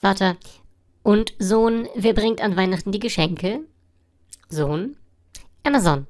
Vater, und Sohn, wer bringt an Weihnachten die Geschenke? Sohn, Amazon.